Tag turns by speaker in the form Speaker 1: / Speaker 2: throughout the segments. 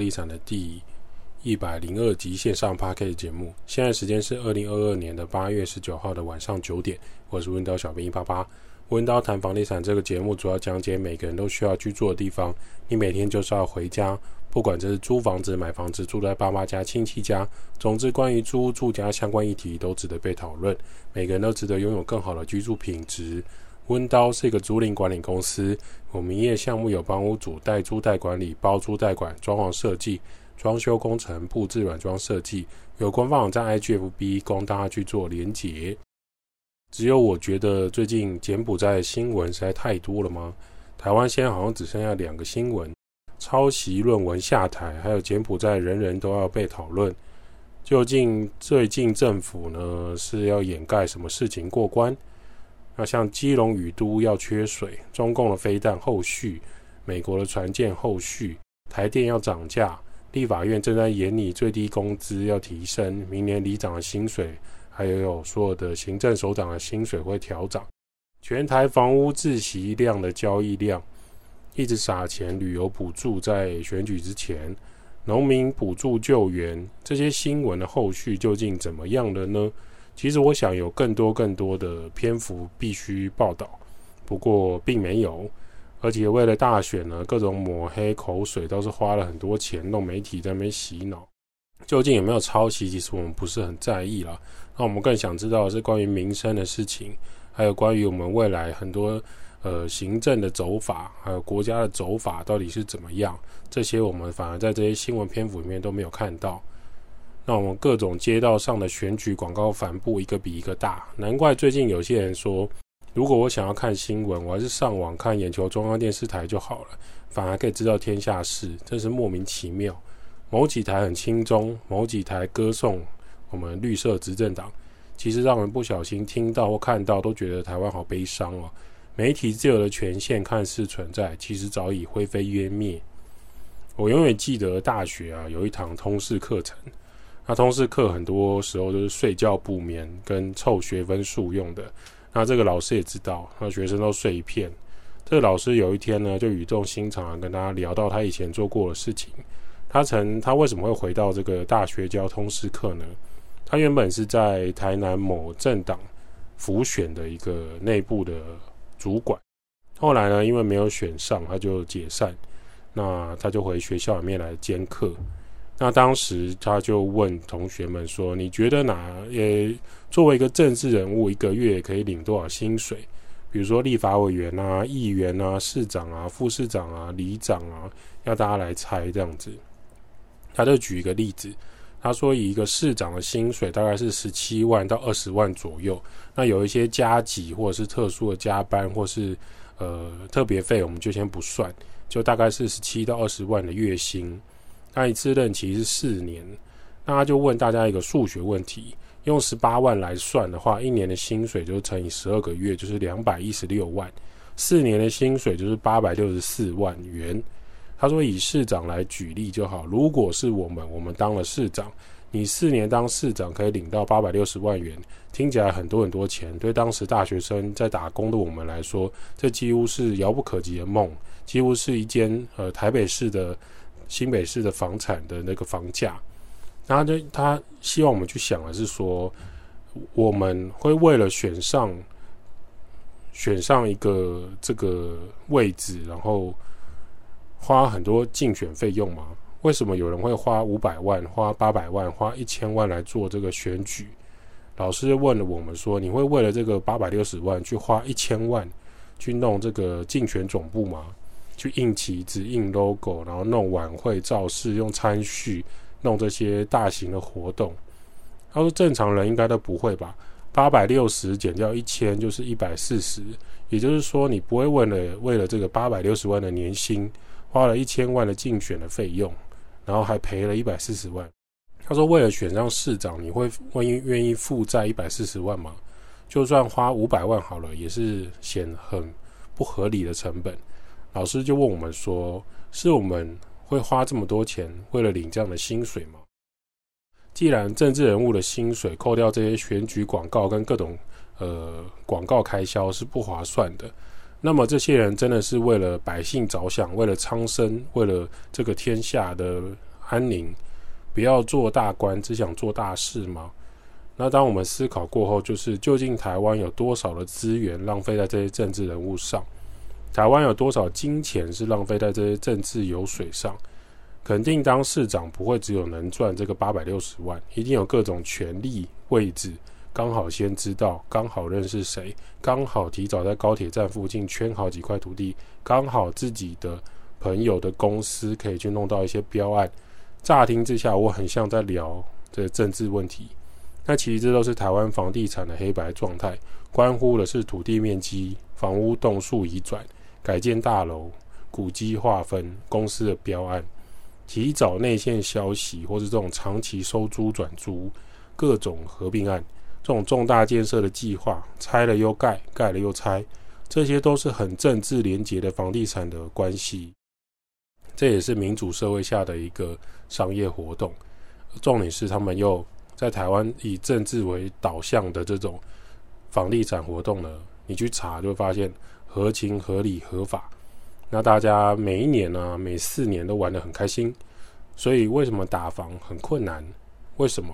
Speaker 1: 地产的第一百零二集线上 Podcast 节目。现在时间是二零二二年的八月十九号的晚上九点，我是温刀小编一八八。温刀谈房地产这个节目主要讲解每个人都需要居住的地方。你每天就是要回家，不管这是租房子、买房子、住在爸妈家、亲戚家，总之关于租住家相关议题都值得被讨论。每个人都值得拥有更好的居住品质。温刀是一个租赁管理公司，我们营业项目有帮屋主代租代管理、包租代管、装潢设计、装修工程、布置软装设计。有官方网站 IGFB 供大家去做连结。只有我觉得最近柬埔寨新闻实在太多了吗？台湾现在好像只剩下两个新闻：抄袭论文下台，还有柬埔寨人人都要被讨论。究竟最近政府呢是要掩盖什么事情过关？那像基隆雨都要缺水，中共的飞弹后续，美国的船舰后续，台电要涨价，立法院正在研拟最低工资要提升，明年里长的薪水。还有所有的行政首长的薪水会调涨，全台房屋自习量的交易量一直撒钱，旅游补助在选举之前，农民补助救援这些新闻的后续究竟怎么样了呢？其实我想有更多更多的篇幅必须报道，不过并没有，而且为了大选呢，各种抹黑口水都是花了很多钱，弄媒体在那边洗脑。究竟有没有抄袭？其实我们不是很在意啦。那我们更想知道的是关于民生的事情，还有关于我们未来很多呃行政的走法，还有国家的走法到底是怎么样？这些我们反而在这些新闻篇幅里面都没有看到。那我们各种街道上的选举广告帆布一个比一个大，难怪最近有些人说，如果我想要看新闻，我还是上网看眼球中央电视台就好了，反而可以知道天下事，真是莫名其妙。某几台很轻中，某几台歌颂我们绿色执政党，其实让人不小心听到或看到，都觉得台湾好悲伤哦。媒体自由的权限看似存在，其实早已灰飞烟灭。我永远记得大学啊，有一堂通识课程，那通识课很多时候都是睡觉不眠跟凑学分数用的。那这个老师也知道，那学生都睡一片。这个老师有一天呢，就语重心长跟大家聊到他以前做过的事情。他曾，他为什么会回到这个大学教通识课呢？他原本是在台南某政党辅选的一个内部的主管，后来呢，因为没有选上，他就解散。那他就回学校里面来兼课。那当时他就问同学们说：“你觉得哪？呃，作为一个政治人物，一个月可以领多少薪水？比如说立法委员啊、议员啊、市长啊、副市长啊、里长啊，要大家来猜这样子。”他就举一个例子，他说以一个市长的薪水大概是十七万到二十万左右，那有一些加急或者是特殊的加班或是呃特别费，我们就先不算，就大概是十七到二十万的月薪。他一次任期是四年，那他就问大家一个数学问题：用十八万来算的话，一年的薪水就是乘以十二个月，就是两百一十六万；四年的薪水就是八百六十四万元。他说：“以市长来举例就好。如果是我们，我们当了市长，你四年当市长可以领到八百六十万元，听起来很多很多钱。对当时大学生在打工的我们来说，这几乎是遥不可及的梦，几乎是一间呃台北市的新北市的房产的那个房价。然后就他希望我们去想的是说，我们会为了选上选上一个这个位置，然后。”花很多竞选费用吗？为什么有人会花五百万、花八百万、花一千万来做这个选举？老师问了我们说：“你会为了这个八百六十万去花一千万去弄这个竞选总部吗？去印旗子、印 logo，然后弄晚会造势、用餐序、弄这些大型的活动？”他说：“正常人应该都不会吧？八百六十减掉一千就是一百四十，也就是说你不会为了为了这个八百六十万的年薪。”花了一千万的竞选的费用，然后还赔了一百四十万。他说：“为了选上市长，你会愿意愿意负债一百四十万吗？就算花五百万好了，也是显很不合理的成本。”老师就问我们说：“是我们会花这么多钱为了领这样的薪水吗？”既然政治人物的薪水扣掉这些选举广告跟各种呃广告开销是不划算的。那么这些人真的是为了百姓着想，为了苍生，为了这个天下的安宁，不要做大官，只想做大事吗？那当我们思考过后，就是究竟台湾有多少的资源浪费在这些政治人物上？台湾有多少金钱是浪费在这些政治油水上？肯定当市长不会只有能赚这个八百六十万，一定有各种权力位置，刚好先知道，刚好认识谁，刚好提早在高铁站附近圈好几块土地，刚好自己的朋友的公司可以去弄到一些标案。乍听之下，我很像在聊这政治问题，那其实这都是台湾房地产的黑白状态，关乎的是土地面积、房屋栋数移转。改建大楼、古迹划分、公司的标案、提早内线消息，或是这种长期收租转租、各种合并案，这种重大建设的计划，拆了又盖，盖了又拆，这些都是很政治连结的房地产的关系。这也是民主社会下的一个商业活动。重点是他们又在台湾以政治为导向的这种房地产活动呢，你去查就会发现。合情合理合法，那大家每一年呢、每四年都玩得很开心，所以为什么打房很困难？为什么？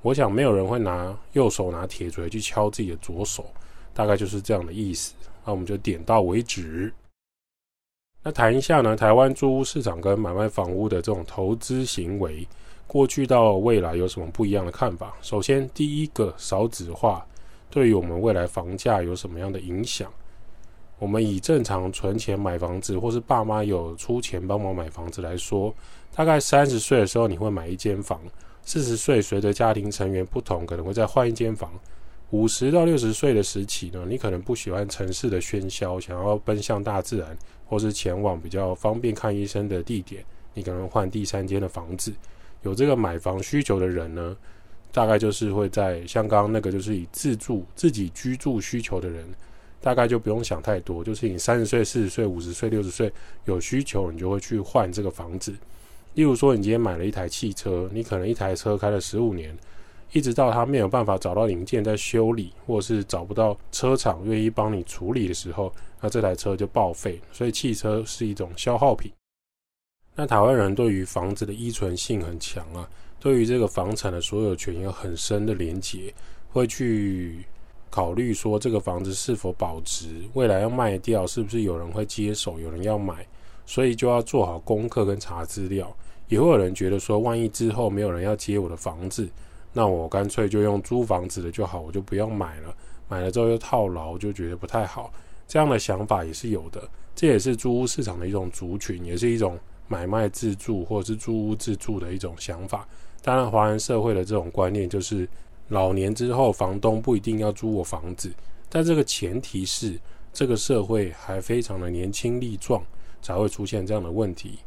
Speaker 1: 我想没有人会拿右手拿铁锤去敲自己的左手，大概就是这样的意思。那我们就点到为止。那谈一下呢，台湾租屋市场跟买卖房屋的这种投资行为，过去到未来有什么不一样的看法？首先，第一个少子化对于我们未来房价有什么样的影响？我们以正常存钱买房子，或是爸妈有出钱帮忙买房子来说，大概三十岁的时候你会买一间房，四十岁随着家庭成员不同，可能会再换一间房。五十到六十岁的时期呢，你可能不喜欢城市的喧嚣，想要奔向大自然，或是前往比较方便看医生的地点，你可能换第三间的房子。有这个买房需求的人呢，大概就是会在像刚刚那个，就是以自住自己居住需求的人。大概就不用想太多，就是你三十岁、四十岁、五十岁、六十岁有需求，你就会去换这个房子。例如说，你今天买了一台汽车，你可能一台车开了十五年，一直到它没有办法找到零件在修理，或者是找不到车厂愿意帮你处理的时候，那这台车就报废。所以汽车是一种消耗品。那台湾人对于房子的依存性很强啊，对于这个房产的所有权有很深的连结，会去。考虑说这个房子是否保值，未来要卖掉，是不是有人会接手，有人要买，所以就要做好功课跟查资料。也会有人觉得说，万一之后没有人要接我的房子，那我干脆就用租房子的就好，我就不要买了。买了之后又套牢，就觉得不太好。这样的想法也是有的，这也是租屋市场的一种族群，也是一种买卖自住或者是租屋自住的一种想法。当然，华人社会的这种观念就是。老年之后，房东不一定要租我房子，但这个前提是这个社会还非常的年轻力壮，才会出现这样的问题。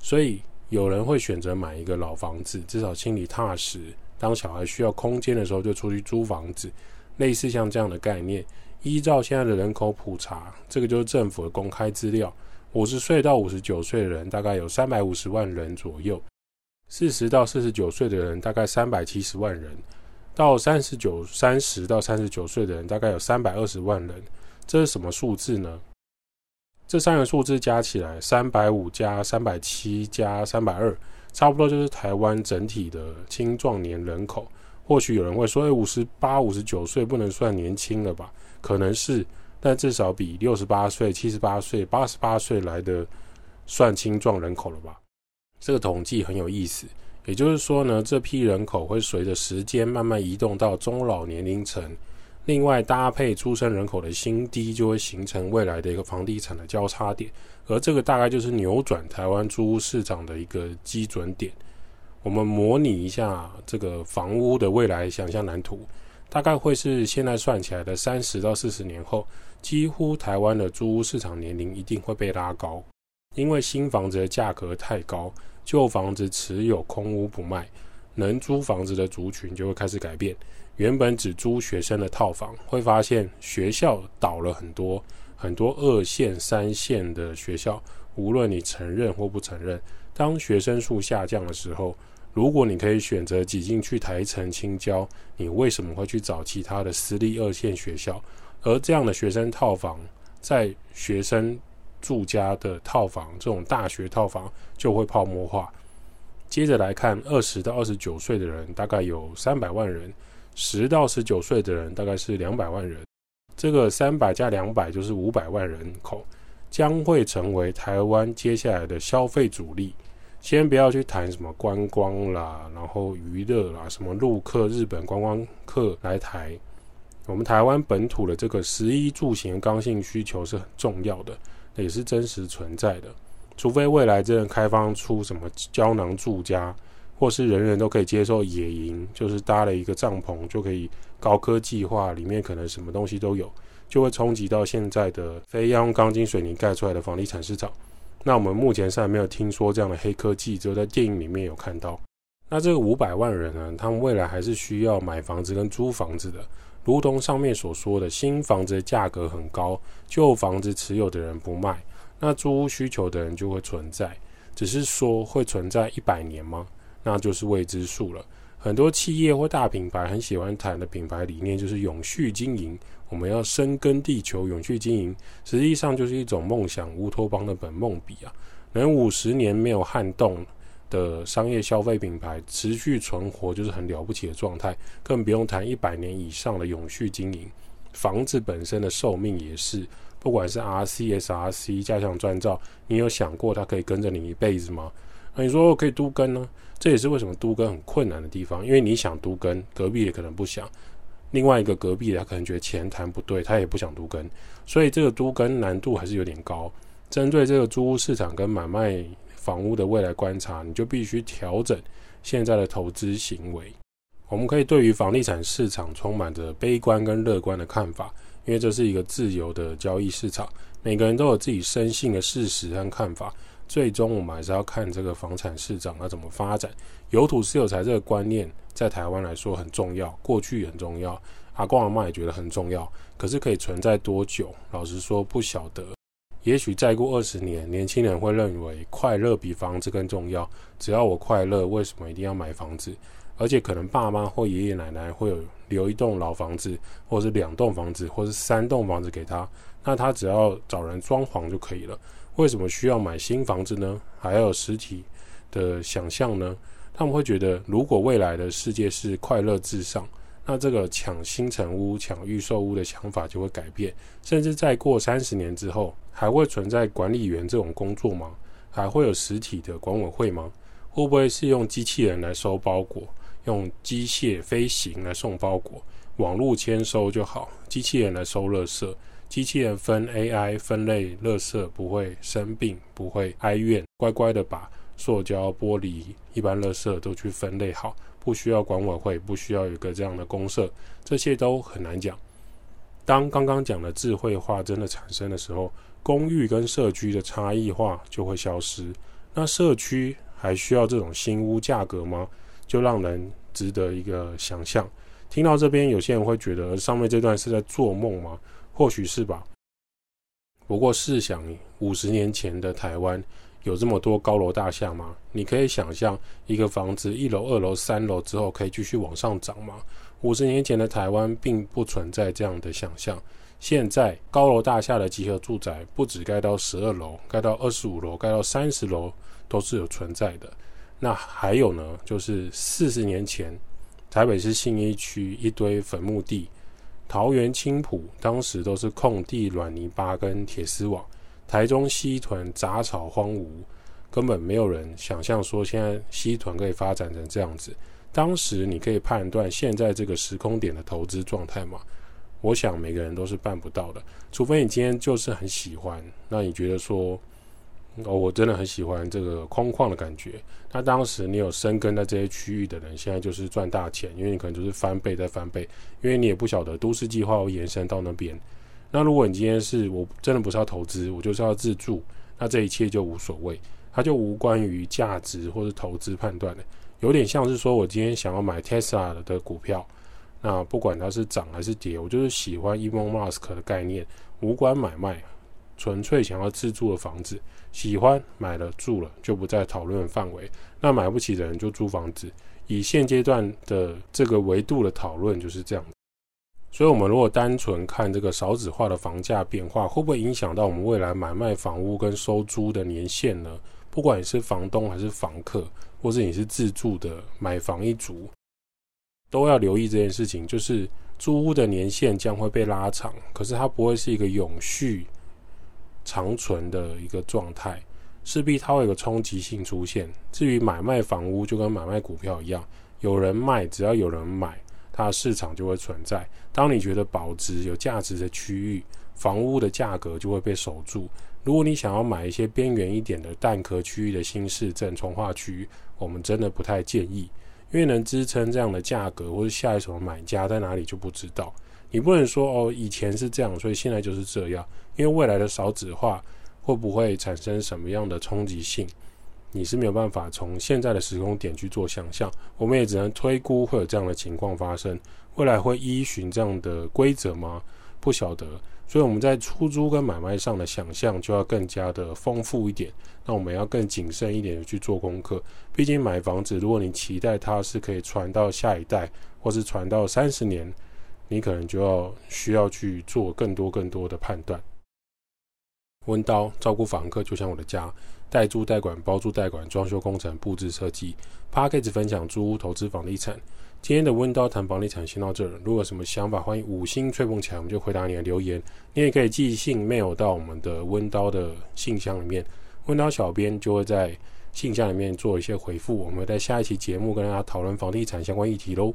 Speaker 1: 所以有人会选择买一个老房子，至少心里踏实。当小孩需要空间的时候，就出去租房子，类似像这样的概念。依照现在的人口普查，这个就是政府的公开资料：五十岁到五十九岁的人大概有三百五十万人左右，四十到四十九岁的人大概三百七十万人。到三十九、三十到三十九岁的人，大概有三百二十万人。这是什么数字呢？这三个数字加起来，三百五加三百七加三百二，差不多就是台湾整体的青壮年人口。或许有人会说：“哎，五十八、五十九岁不能算年轻了吧？”可能是，但至少比六十八岁、七十八岁、八十八岁来的算青壮人口了吧？这个统计很有意思。也就是说呢，这批人口会随着时间慢慢移动到中老年龄层，另外搭配出生人口的新低，就会形成未来的一个房地产的交叉点，而这个大概就是扭转台湾租屋市场的一个基准点。我们模拟一下这个房屋的未来想象蓝图，大概会是现在算起来的三十到四十年后，几乎台湾的租屋市场年龄一定会被拉高，因为新房子的价格太高。旧房子持有空屋不卖，能租房子的族群就会开始改变。原本只租学生的套房，会发现学校倒了很多，很多二线、三线的学校，无论你承认或不承认，当学生数下降的时候，如果你可以选择挤进去台城、青郊，你为什么会去找其他的私立二线学校？而这样的学生套房在学生住家的套房，这种大学套房就会泡沫化。接着来看，二十到二十九岁的人大概有三百万人，十到十九岁的人大概是两百万人。这个三百加两百就是五百万人口，将会成为台湾接下来的消费主力。先不要去谈什么观光啦，然后娱乐啦，什么陆客、日本观光客来台，我们台湾本土的这个十一住行刚性需求是很重要的，也是真实存在的。除非未来真的开放出什么胶囊住家，或是人人都可以接受野营，就是搭了一个帐篷就可以高科技化，里面可能什么东西都有，就会冲击到现在的非要用钢筋水泥盖出来的房地产市场。那我们目前是还没有听说这样的黑科技，只有在电影里面有看到。那这个五百万人呢，他们未来还是需要买房子跟租房子的，如同上面所说的，新房子的价格很高，旧房子持有的人不卖。那租屋需求的人就会存在，只是说会存在一百年吗？那就是未知数了。很多企业或大品牌很喜欢谈的品牌理念就是永续经营，我们要深耕地球，永续经营，实际上就是一种梦想乌托邦的本梦比啊。能五十年没有撼动的商业消费品牌持续存活，就是很了不起的状态，更不用谈一百年以上的永续经营。房子本身的寿命也是。不管是 RC、SRC、加强砖造，你有想过它可以跟着你一辈子吗？那你说可以都跟呢？这也是为什么都跟很困难的地方，因为你想都跟，隔壁也可能不想；另外一个隔壁他可能觉得钱谈不对，他也不想都跟，所以这个都跟难度还是有点高。针对这个租屋市场跟买卖房屋的未来观察，你就必须调整现在的投资行为。我们可以对于房地产市场充满着悲观跟乐观的看法。因为这是一个自由的交易市场，每个人都有自己深信的事实和看法。最终，我们还是要看这个房产市场要怎么发展。有土是有财这个观念，在台湾来说很重要，过去也很重要，阿公阿妈也觉得很重要。可是可以存在多久？老实说，不晓得。也许再过二十年，年轻人会认为快乐比房子更重要。只要我快乐，为什么一定要买房子？而且可能爸妈或爷爷奶奶会有留一栋老房子，或是两栋房子，或是三栋房子给他，那他只要找人装潢就可以了。为什么需要买新房子呢？还要有实体的想象呢？他们会觉得，如果未来的世界是快乐至上，那这个抢新城屋、抢预售屋的想法就会改变。甚至再过三十年之后，还会存在管理员这种工作吗？还会有实体的管委会吗？会不会是用机器人来收包裹？用机械飞行来送包裹，网络签收就好。机器人来收垃圾，机器人分 AI 分类垃圾，不会生病，不会哀怨，乖乖的把塑胶、玻璃、一般垃圾都去分类好，不需要管委会，不需要有个这样的公社，这些都很难讲。当刚刚讲的智慧化真的产生的时候，公寓跟社区的差异化就会消失。那社区还需要这种新屋价格吗？就让人值得一个想象。听到这边，有些人会觉得上面这段是在做梦吗？或许是吧。不过试想，五十年前的台湾有这么多高楼大厦吗？你可以想象一个房子一楼、二楼、三楼之后可以继续往上涨吗？五十年前的台湾并不存在这样的想象。现在高楼大厦的集合住宅不止盖到十二楼，盖到二十五楼，盖到三十楼都是有存在的。那还有呢，就是四十年前，台北市信义区一堆坟墓地，桃园青埔当时都是空地、软泥巴跟铁丝网，台中西屯杂草荒芜，根本没有人想象说现在西屯可以发展成这样子。当时你可以判断现在这个时空点的投资状态吗？我想每个人都是办不到的，除非你今天就是很喜欢，那你觉得说。哦，我真的很喜欢这个空旷的感觉。那当时你有深耕在这些区域的人，现在就是赚大钱，因为你可能就是翻倍再翻倍，因为你也不晓得都市计划会延伸到那边。那如果你今天是我真的不是要投资，我就是要自住，那这一切就无所谓，它就无关于价值或是投资判断的，有点像是说我今天想要买 Tesla 的股票，那不管它是涨还是跌，我就是喜欢 Elon Musk 的概念，无关买卖。纯粹想要自住的房子，喜欢买了住了就不在讨论范围。那买不起的人就租房子。以现阶段的这个维度的讨论就是这样。所以，我们如果单纯看这个少子化的房价变化，会不会影响到我们未来买卖房屋跟收租的年限呢？不管你是房东还是房客，或是你是自住的买房一族，都要留意这件事情。就是租屋的年限将会被拉长，可是它不会是一个永续长存的一个状态，势必它会有个冲击性出现。至于买卖房屋，就跟买卖股票一样，有人卖，只要有人买。它的市场就会存在。当你觉得保值有价值的区域，房屋的价格就会被守住。如果你想要买一些边缘一点的蛋壳区域的新市镇、从化区，我们真的不太建议，因为能支撑这样的价格，或者下一手买家在哪里就不知道。你不能说哦，以前是这样，所以现在就是这样。因为未来的少子化会不会产生什么样的冲击性？你是没有办法从现在的时空点去做想象，我们也只能推估会有这样的情况发生。未来会依循这样的规则吗？不晓得。所以我们在出租跟买卖上的想象就要更加的丰富一点。那我们要更谨慎一点的去做功课。毕竟买房子，如果你期待它是可以传到下一代，或是传到三十年，你可能就要需要去做更多更多的判断。温刀照顾房客，就像我的家。代租代管、包租代管、装修工程、布置设计。Podcast 分享租屋投资房地产。今天的温刀谈房地产先到这儿。如果有什么想法，欢迎五星吹捧起来，我们就回答你的留言。你也可以寄信 mail 到我们的温刀的信箱里面，温刀小编就会在信箱里面做一些回复。我们在下一期节目跟大家讨论房地产相关议题喽。